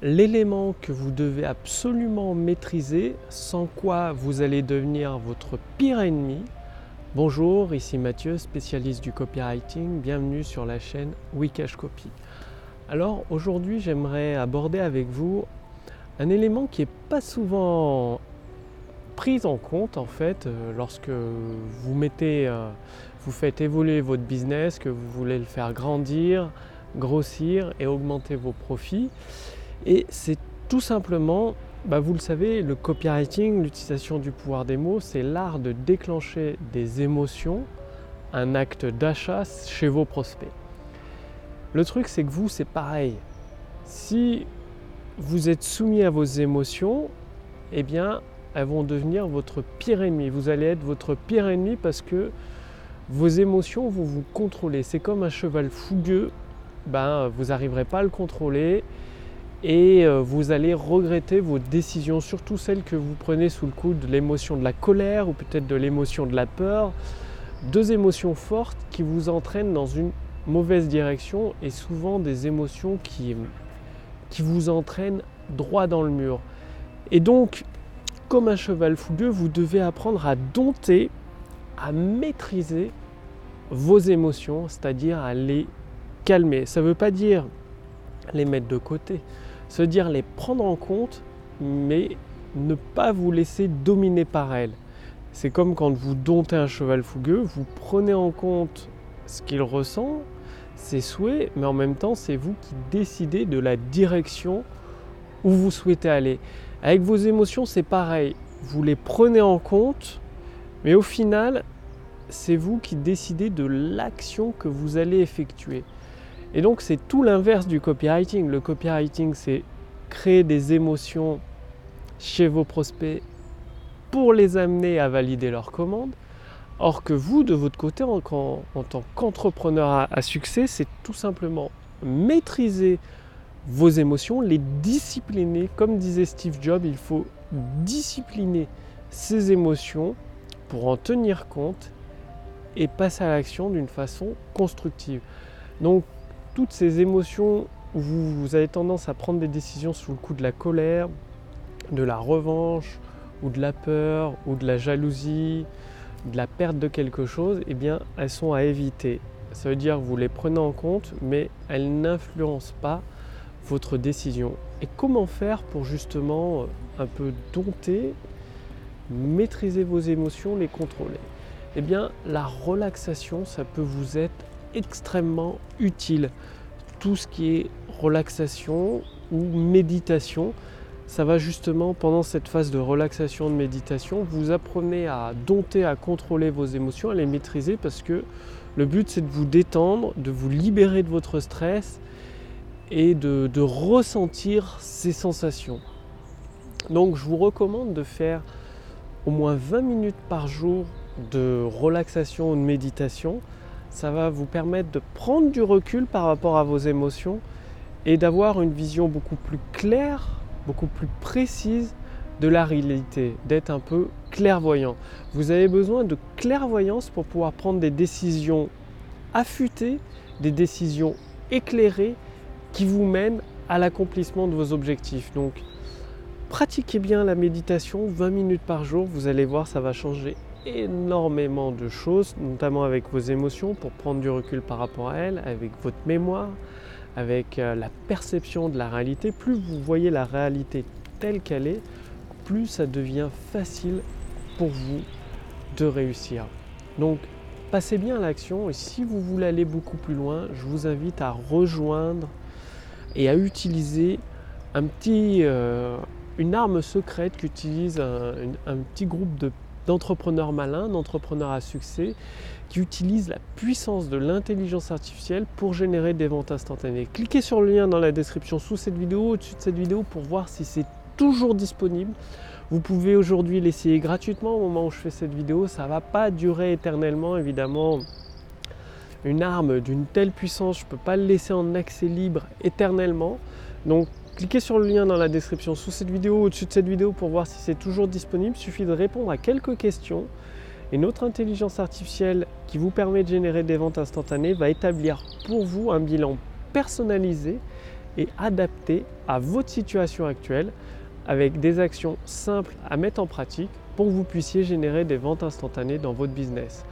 l'élément que vous devez absolument maîtriser, sans quoi vous allez devenir votre pire ennemi. Bonjour, ici Mathieu, spécialiste du copywriting. Bienvenue sur la chaîne Wikash Copy. Alors aujourd'hui, j'aimerais aborder avec vous un élément qui n'est pas souvent pris en compte en fait euh, lorsque vous mettez, euh, vous faites évoluer votre business, que vous voulez le faire grandir, grossir et augmenter vos profits. Et c'est tout simplement, bah, vous le savez, le copywriting, l'utilisation du pouvoir des mots, c'est l'art de déclencher des émotions, un acte d'achat chez vos prospects. Le truc, c'est que vous, c'est pareil. Si vous êtes soumis à vos émotions, eh bien, elles vont devenir votre pire ennemi. Vous allez être votre pire ennemi parce que vos émotions vont vous contrôler. C'est comme un cheval fougueux, ben, vous n'arriverez pas à le contrôler et euh, vous allez regretter vos décisions, surtout celles que vous prenez sous le coup de l'émotion de la colère ou peut-être de l'émotion de la peur. Deux émotions fortes qui vous entraînent dans une mauvaise direction et souvent des émotions qui, qui vous entraînent droit dans le mur. Et donc, comme un cheval fougueux, vous devez apprendre à dompter, à maîtriser vos émotions, c'est-à-dire à les calmer. Ça ne veut pas dire les mettre de côté se dire les prendre en compte, mais ne pas vous laisser dominer par elles. C'est comme quand vous domptez un cheval fougueux, vous prenez en compte ce qu'il ressent, ses souhaits, mais en même temps, c'est vous qui décidez de la direction où vous souhaitez aller. Avec vos émotions, c'est pareil. Vous les prenez en compte, mais au final, c'est vous qui décidez de l'action que vous allez effectuer. Et donc c'est tout l'inverse du copywriting. Le copywriting, c'est créer des émotions chez vos prospects pour les amener à valider leurs commandes. Or que vous, de votre côté, en, tant qu'entrepreneur à, succès, c'est tout simplement maîtriser vos émotions, les discipliner. Comme disait Steve Jobs, il faut discipliner ses émotions pour en tenir compte et passer à l'action d'une façon constructive. Donc toutes ces émotions où vous, avez tendance à prendre des décisions sous le coup de la colère, de la revanche, ou de la peur, ou de la jalousie, de la perte de quelque chose, eh bien, elles sont à éviter. Ça veut dire que vous les prenez en compte, mais elles n'influencent pas votre décision. Et comment faire pour justement euh, un peu dompter, maîtriser vos émotions, les contrôler? Eh bien, la relaxation, ça peut vous être extrêmement utile. Tout ce qui est relaxation ou méditation, ça va justement pendant cette phase de relaxation, de méditation, vous apprenez à dompter, à contrôler vos émotions, à les maîtriser parce que le but c'est de vous détendre, de vous libérer de votre stress et de, ressentir ces sensations. Donc je vous recommande de faire au moins 20 minutes par jour de relaxation ou de méditation ça va vous permettre de prendre du recul par rapport à vos émotions et d'avoir une vision beaucoup plus claire, beaucoup plus précise de la réalité, d'être un peu clairvoyant. Vous avez besoin de clairvoyance pour pouvoir prendre des décisions affûtées, des décisions éclairées qui vous mènent à l'accomplissement de vos objectifs. Donc pratiquez bien la méditation 20 minutes par jour, vous allez voir ça va changer énormément de choses, notamment avec vos émotions, pour prendre du recul par rapport à elles, avec votre mémoire, avec euh, la perception de la réalité. Plus vous voyez la réalité telle qu'elle est, plus ça devient facile pour vous de réussir. Donc, passez bien à l'action et si vous voulez aller beaucoup plus loin, je vous invite à rejoindre et à utiliser un petit, euh, une arme secrète qu'utilise un, un petit groupe de d'entrepreneurs malins, d'entrepreneurs à succès, qui utilisent la puissance de l'intelligence artificielle pour générer des ventes instantanées. Cliquez sur le lien dans la description sous cette vidéo, au-dessus de cette vidéo, pour voir si c'est toujours disponible. Vous pouvez aujourd'hui l'essayer gratuitement au moment où je fais cette vidéo. Ça ne va pas durer éternellement, évidemment. Une arme d'une telle puissance, je ne peux pas le laisser en accès libre éternellement. Donc Cliquez sur le lien dans la description sous cette vidéo au-dessus de cette vidéo pour voir si c'est toujours disponible. Il suffit de répondre à quelques questions et notre intelligence artificielle qui vous permet de générer des ventes instantanées va établir pour vous un bilan personnalisé et adaptées à votre situation actuelle avec des actions simples à mettre en pratique pour que vous puissiez générer des ventes instantanées dans votre business.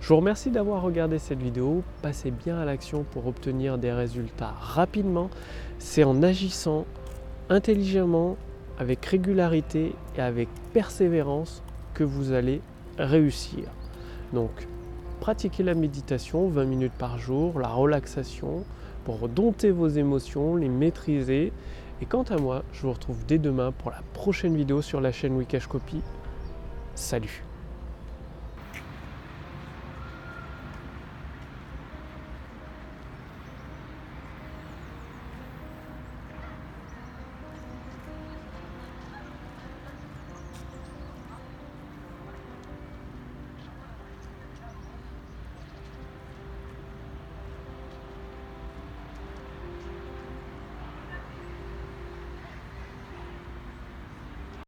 Je vous remercie d'avoir regardé cette vidéo. Passez bien à l'action pour obtenir des résultats rapidement. C'est en agissant intelligemment, avec régularité et avec persévérance que vous allez réussir. Donc, pratiquez la méditation 20 minutes par jour, la relaxation pour dompter vos émotions, les maîtriser. Et quant à moi, je vous retrouve dès demain pour la prochaine vidéo sur la chaîne Wikash Copy. Salut